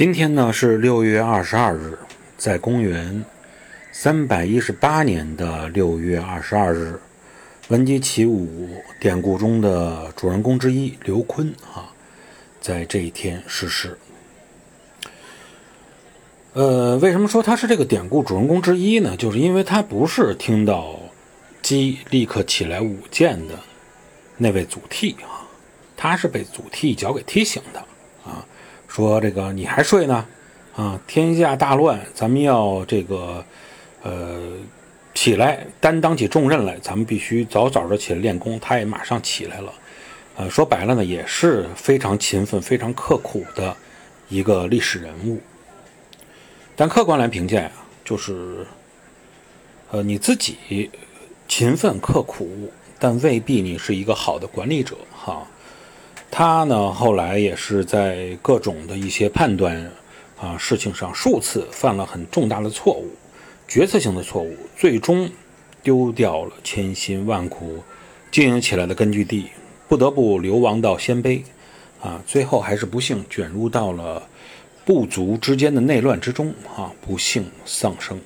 今天呢是六月二十二日，在公元三百一十八年的六月二十二日，闻鸡起舞典故中的主人公之一刘琨啊，在这一天逝世。呃，为什么说他是这个典故主人公之一呢？就是因为他不是听到鸡立刻起来舞剑的那位祖逖啊，他是被祖逖一脚给踢醒的。说这个你还睡呢？啊，天下大乱，咱们要这个，呃，起来担当起重任来，咱们必须早早的起来练功。他也马上起来了，呃，说白了呢，也是非常勤奋、非常刻苦的一个历史人物。但客观来评价呀，就是，呃，你自己勤奋刻苦，但未必你是一个好的管理者，哈。他呢，后来也是在各种的一些判断啊事情上数次犯了很重大的错误，决策性的错误，最终丢掉了千辛万苦经营起来的根据地，不得不流亡到鲜卑，啊，最后还是不幸卷入到了部族之间的内乱之中，啊，不幸丧生。